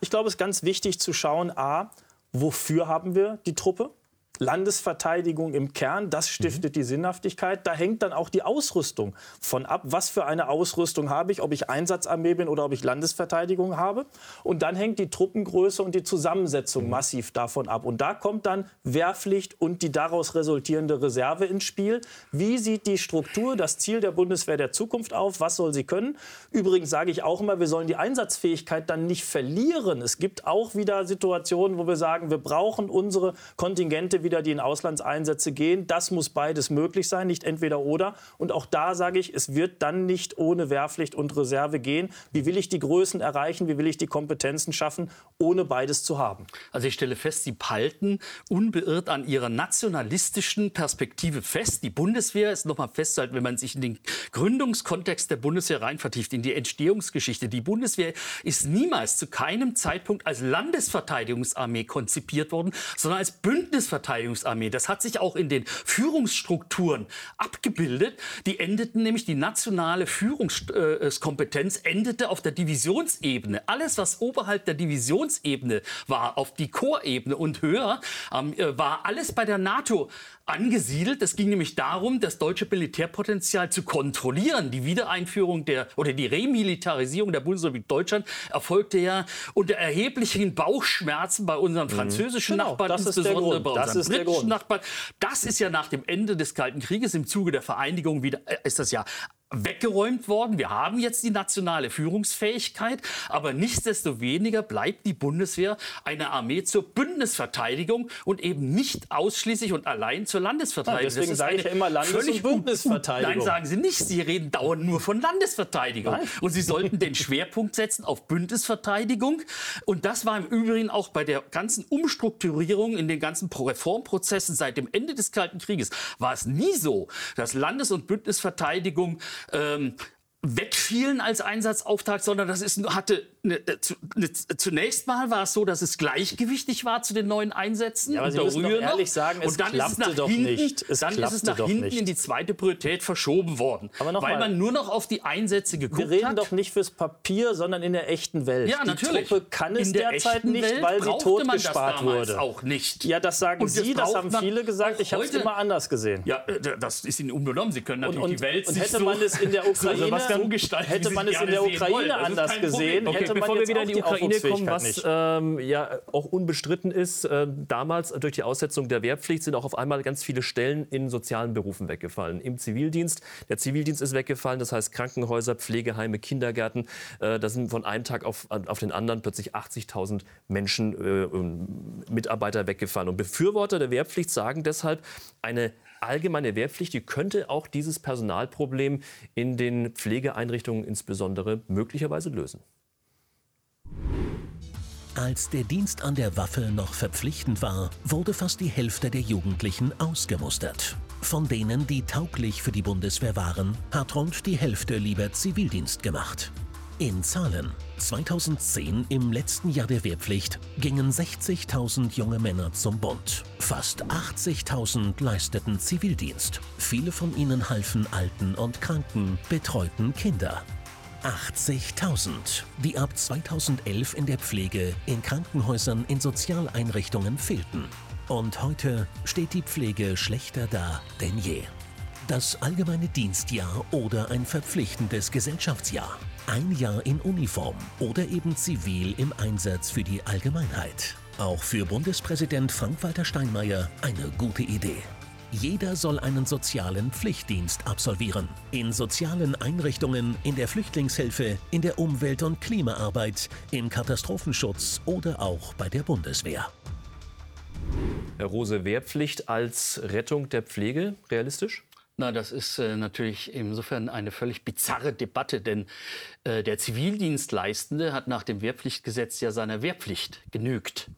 Ich glaube, es ist ganz wichtig zu schauen, a, wofür haben wir die Truppe? Landesverteidigung im Kern, das stiftet die Sinnhaftigkeit. Da hängt dann auch die Ausrüstung von ab. Was für eine Ausrüstung habe ich, ob ich Einsatzarmee bin oder ob ich Landesverteidigung habe. Und dann hängt die Truppengröße und die Zusammensetzung massiv davon ab. Und da kommt dann Wehrpflicht und die daraus resultierende Reserve ins Spiel. Wie sieht die Struktur, das Ziel der Bundeswehr der Zukunft auf? Was soll sie können? Übrigens sage ich auch immer, wir sollen die Einsatzfähigkeit dann nicht verlieren. Es gibt auch wieder Situationen, wo wir sagen, wir brauchen unsere Kontingente wieder, die in Auslandseinsätze gehen. Das muss beides möglich sein, nicht entweder oder. Und auch da sage ich, es wird dann nicht ohne Wehrpflicht und Reserve gehen. Wie will ich die Größen erreichen? Wie will ich die Kompetenzen schaffen, ohne beides zu haben? Also ich stelle fest, Sie halten unbeirrt an Ihrer nationalistischen Perspektive fest. Die Bundeswehr ist nochmal festzuhalten, wenn man sich in den Gründungskontext der Bundeswehr rein vertieft, in die Entstehungsgeschichte. Die Bundeswehr ist niemals zu keinem Zeitpunkt als Landesverteidigungsarmee konzipiert worden, sondern als Bündnisverteidigungsarmee. Das hat sich auch in den Führungsstrukturen abgebildet. Die endeten nämlich, die nationale Führungskompetenz endete auf der Divisionsebene. Alles, was oberhalb der Divisionsebene war, auf die Chorebene und höher, ähm, äh, war alles bei der NATO angesiedelt. Es ging nämlich darum, das deutsche Militärpotenzial zu kontrollieren. Die Wiedereinführung der oder die Remilitarisierung der Bundesrepublik Deutschland erfolgte ja unter erheblichen Bauchschmerzen bei unseren französischen Genau, Nachbarn, das insbesondere bei unseren ist der Grund. Nachbarn. Das ist ja nach dem Ende des Kalten Krieges im Zuge der Vereinigung wieder äh, ist das ja weggeräumt worden. Wir haben jetzt die nationale Führungsfähigkeit, aber nichtsdestoweniger bleibt die Bundeswehr eine Armee zur Bündnisverteidigung und eben nicht ausschließlich und allein zur Landesverteidigung. Ja, deswegen Das ist sage ich ja immer Landes- und Bündnisverteidigung. Nein, sagen Sie nicht. Sie reden dauernd nur von Landesverteidigung. Nein. Und Sie sollten den Schwerpunkt setzen auf Bündnisverteidigung. Und das war im Übrigen auch bei der ganzen Umstrukturierung in den ganzen Pro- Reformprozessen seit dem Ende des Kalten Krieges war es nie so, dass Landes- und Bündnisverteidigung ähm, wegfielen als Einsatzauftrag, sondern das ist, hatte eine, äh, eine, zunächst mal war es so, dass es gleichgewichtig war zu den neuen Einsätzen. Ja, aber Sie müssen doch Rühe noch. ehrlich sagen, es und dann ist es klappte nach doch hinten, nicht. Es dann ist es nach hinten nicht. in die zweite Priorität verschoben worden, Aber noch weil mal. man nur noch auf die Einsätze geguckt Wir reden hat. doch nicht fürs Papier, sondern in der echten Welt. ja, die natürlich. Truppe kann es In der derzeit nicht, Welt weil sie brauchte tot man das gespart damals wurde. auch nicht. Ja, das sagen Und das Sie, das haben viele gesagt. Ich habe es immer anders gesehen. Ja, äh, das ist Ihnen unbenommen. Sie können Und, natürlich und, die Welt und sich hätte so, man es in der Ukraine, so gestalten, wie hätte man es in der Ukraine anders gesehen, hätte bevor wir wieder in die die Ukraine kommen, was ähm, ja auch unbestritten ist, äh, damals durch die Aussetzung der Wehrpflicht sind auch auf einmal ganz viele Stellen in sozialen Berufen weggefallen. Im Zivildienst, der Zivildienst ist weggefallen, das heißt Krankenhäuser, Pflegeheime, Kindergärten, äh, da sind von einem Tag auf, auf den anderen plötzlich 80.000 Menschen, äh, und Mitarbeiter weggefallen. Und Befürworter der Wehrpflicht sagen deshalb, eine allgemeine Wehrpflicht, die könnte auch dieses Personalproblem in den Pflegeeinrichtungen insbesondere möglicherweise lösen. Als der Dienst an der Waffe noch verpflichtend war, wurde fast die Hälfte der Jugendlichen ausgemustert. Von denen, die tauglich für die Bundeswehr waren, hat rund die Hälfte lieber Zivildienst gemacht. In Zahlen. 2010, im letzten Jahr der Wehrpflicht, gingen 60.000 junge Männer zum Bund. Fast 80.000 leisteten Zivildienst. Viele von ihnen halfen Alten und Kranken, betreuten Kinder. 80.000, die ab 2011 in der Pflege, in Krankenhäusern, in Sozialeinrichtungen fehlten. Und heute steht die Pflege schlechter da denn je. Das allgemeine Dienstjahr oder ein verpflichtendes Gesellschaftsjahr. Ein Jahr in Uniform oder eben zivil im Einsatz für die Allgemeinheit. Auch für Bundespräsident Frank-Walter Steinmeier eine gute Idee. Jeder soll einen sozialen Pflichtdienst absolvieren. In sozialen Einrichtungen, in der Flüchtlingshilfe, in der Umwelt- und Klimaarbeit, im Katastrophenschutz oder auch bei der Bundeswehr. Herr Rose, Wehrpflicht als Rettung der Pflege realistisch? Na, das ist äh, natürlich insofern eine völlig bizarre Debatte, denn äh, der Zivildienstleistende hat nach dem Wehrpflichtgesetz ja seiner Wehrpflicht genügt.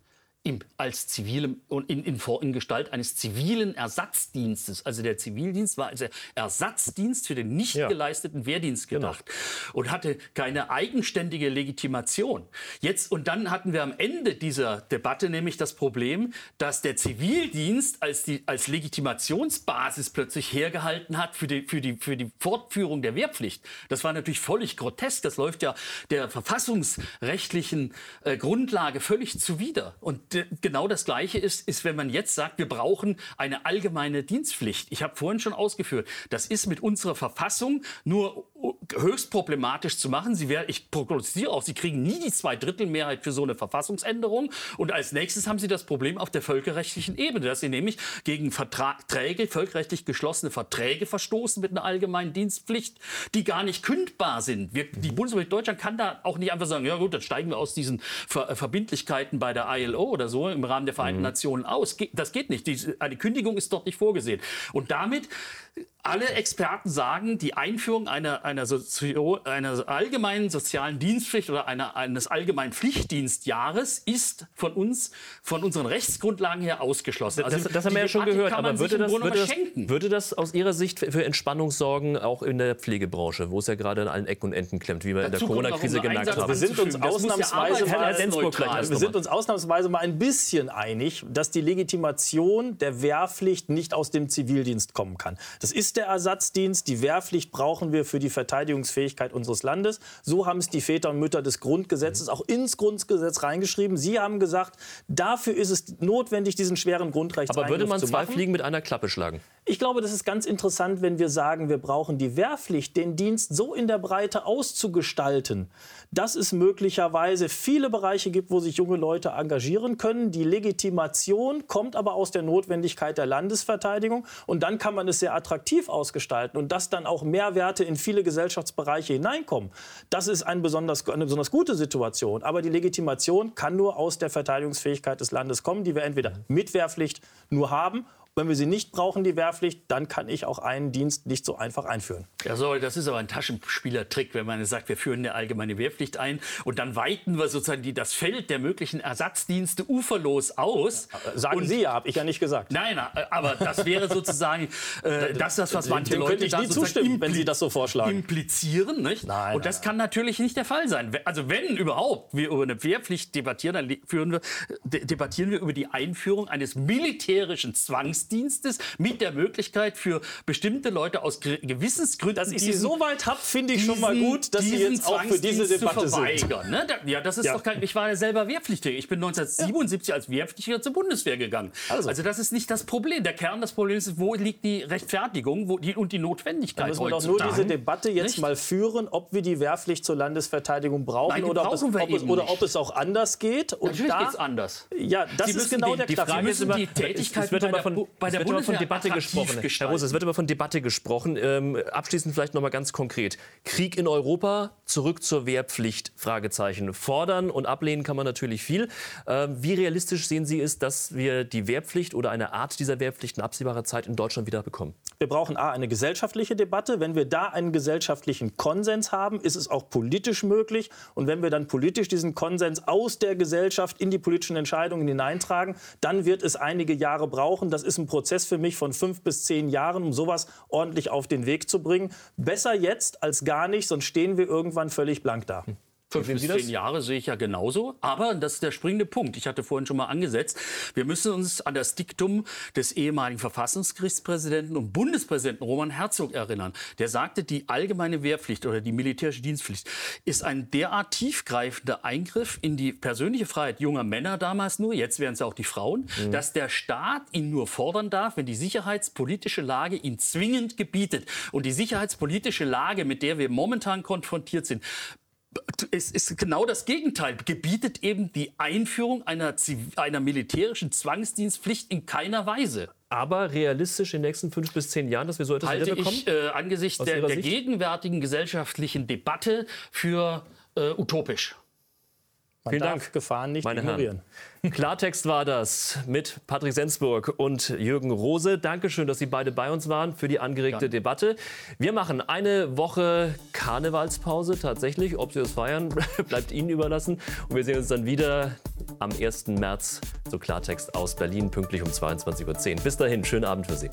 Im, als zivilem und in, in, in Gestalt eines zivilen Ersatzdienstes. Also der Zivildienst war als Ersatzdienst für den nicht Ja. geleisteten Wehrdienst gedacht und hatte keine eigenständige Legitimation. Jetzt und dann hatten wir am Ende dieser Debatte nämlich das Problem, dass der Zivildienst als die als Legitimationsbasis plötzlich hergehalten hat für die für die für die Fortführung der Wehrpflicht. Das war natürlich völlig grotesk. Das läuft ja der verfassungsrechtlichen äh, Grundlage völlig zuwider. Und genau das Gleiche ist ist, wenn man jetzt sagt, wir brauchen eine allgemeine Dienstpflicht. Ich habe vorhin schon ausgeführt, das ist mit unserer Verfassung nur höchst problematisch zu machen. Sie werden, ich prognostiziere auch, Sie kriegen nie die Zweidrittelmehrheit für so eine Verfassungsänderung. Und als nächstes haben Sie das Problem auf der völkerrechtlichen Ebene, dass Sie nämlich gegen Verträge, völkerrechtlich geschlossene Verträge verstoßen mit einer allgemeinen Dienstpflicht, die gar nicht kündbar sind. Wir, die Bundesrepublik Deutschland kann da auch nicht einfach sagen, ja gut, dann steigen wir aus diesen Ver Verbindlichkeiten bei der ILO oder so im Rahmen der Vereinten Nationen aus. Das geht nicht. Die, eine Kündigung ist dort nicht vorgesehen. Und damit alle Experten sagen, die Einführung einer, einer, Sozio einer allgemeinen sozialen Dienstpflicht oder einer, eines allgemeinen Pflichtdienstjahres ist von uns, von unseren Rechtsgrundlagen her ausgeschlossen. Das, Also das haben wir ja schon Debatte gehört, aber würde das, würde, das, würde das aus Ihrer Sicht für Entspannung sorgen, auch in der Pflegebranche, wo es ja gerade an allen Ecken und Enden klemmt, wie wir in der Dazu kommt noch Corona-Krise gemerkt haben? Wir sind uns. Das ja ausnahmsweise Herr mal, Densburg gleich arbeitsneutral als wir sind uns ausnahmsweise mal ein bisschen einig, dass die Legitimation der Wehrpflicht nicht aus dem Zivildienst kommen kann. Das ist der Ersatzdienst. Die Wehrpflicht brauchen wir für die Verteidigungsfähigkeit unseres Landes. So haben es die Väter und Mütter des Grundgesetzes auch ins Grundgesetz reingeschrieben. Sie haben gesagt, dafür ist es notwendig, diesen schweren Grundrechts Aber würde man zu zwei machen. Fliegen mit einer Klappe schlagen? Ich glaube, das ist ganz interessant, wenn wir sagen, wir brauchen die Wehrpflicht, den Dienst so in der Breite auszugestalten, dass es möglicherweise viele Bereiche gibt, wo sich junge Leute engagieren können. Die Legitimation kommt aber aus der Notwendigkeit der Landesverteidigung und dann kann man es sehr attraktiv ausgestalten und dass dann auch Mehrwerte in viele Gesellschaftsbereiche hineinkommen. Das ist ein besonders, eine besonders gute Situation. Aber die Legitimation kann nur aus der Verteidigungsfähigkeit des Landes kommen, die wir entweder mit Wehrpflicht nur haben wenn wir sie nicht brauchen, die Wehrpflicht, dann kann ich auch einen Dienst nicht so einfach einführen. Ja, so, das ist aber ein Taschenspielertrick, wenn man sagt, wir führen eine allgemeine Wehrpflicht ein und dann weiten wir sozusagen die, das Feld der möglichen Ersatzdienste uferlos aus. Sagen Und- Sie ja, habe ich ja nicht gesagt. Nein, aber das wäre sozusagen äh, das, das, was manche Dem könnte Leute ich da nie zustimmen, wenn Sie das so vorschlagen. Implizieren, nicht? Nein, Und das nein, kann natürlich nicht der Fall sein. Also wenn überhaupt wir über eine Wehrpflicht debattieren, dann führen wir, de debattieren wir über die Einführung eines militärischen Zwangsdienstes mit der Möglichkeit für bestimmte Leute aus Gewissensgründen. Dass ich Sie so weit habe, finde ich schon mal gut, dass Sie jetzt auch für diese Debatte sind. Ne? Ja, das ist ja. doch kein, ich war ja selber Wehrpflichtiger. Ich bin 1977 ja. als Wehrpflichtiger zur Bundeswehr gegangen. Also. also. das ist nicht das Problem. Der Kern des Problems ist, wo liegt die Rechtfertigung wo die, und die Notwendigkeit. Da müssen wir doch nur diese Debatte jetzt Nicht? mal führen, ob wir die Wehrpflicht zur Landesverteidigung brauchen Nein, oder, ob es, ob es, oder ob es auch anders geht. Und Natürlich da, geht's anders. Ja, das ist genau die, der die Frage. Ist immer, die Tätigkeit es wird bei, von, bei der Bundeswehr von Debatte gesprochen. Herr Rose, es wird immer von Debatte gesprochen. Ähm, abschließend vielleicht noch mal ganz konkret. Krieg in Europa, zurück zur Wehrpflicht? Fragezeichen. Fordern und ablehnen kann man natürlich viel. Ähm, wie realistisch sehen Sie es, dass wir die Wehrpflicht oder eine Art dieser Wehrpflicht in absehbarer Zeit in Deutschland wieder bekommen? Wir brauchen A, eine gesellschaftliche Debatte. Wenn wir da einen gesellschaftlichen Konsens haben, ist es auch politisch möglich. Und wenn wir dann politisch diesen Konsens aus der Gesellschaft in die politischen Entscheidungen hineintragen, dann wird es einige Jahre brauchen. Das ist ein Prozess für mich von fünf bis zehn Jahren, um sowas ordentlich auf den Weg zu bringen. Besser jetzt als gar nicht, sonst stehen wir irgendwann völlig blank da. Fünf bis zehn Jahre sehe ich ja genauso. Aber das ist der springende Punkt. Ich hatte vorhin schon mal angesetzt. Wir müssen uns an das Diktum des ehemaligen Verfassungsgerichtspräsidenten und Bundespräsidenten Roman Herzog erinnern. Der sagte, die allgemeine Wehrpflicht oder die militärische Dienstpflicht ist ein derart tiefgreifender Eingriff in die persönliche Freiheit junger Männer damals nur, jetzt wären es ja auch die Frauen, mhm. dass der Staat ihn nur fordern darf, wenn die sicherheitspolitische Lage ihn zwingend gebietet. Und die sicherheitspolitische Lage, mit der wir momentan konfrontiert sind, es ist genau das Gegenteil. Gebietet eben die Einführung einer, einer militärischen Zwangsdienstpflicht in keiner Weise. Aber realistisch in den nächsten fünf bis zehn Jahren, dass wir so etwas Halte bekommen? Ich äh, angesichts der, der gegenwärtigen gesellschaftlichen Debatte für äh, utopisch. Man Vielen Dank. Gefahren nicht Meine ignorieren. Herren. Klartext war das mit Patrick Sensburg und Jürgen Rose. Dankeschön, dass Sie beide bei uns waren für die angeregte ja. Debatte. Wir machen eine Woche Karnevalspause tatsächlich. Ob Sie das feiern, bleibt Ihnen überlassen. Und wir sehen uns dann wieder am 1. März zu Klartext aus Berlin, pünktlich um 22.10 Uhr. Bis dahin, schönen Abend für Sie.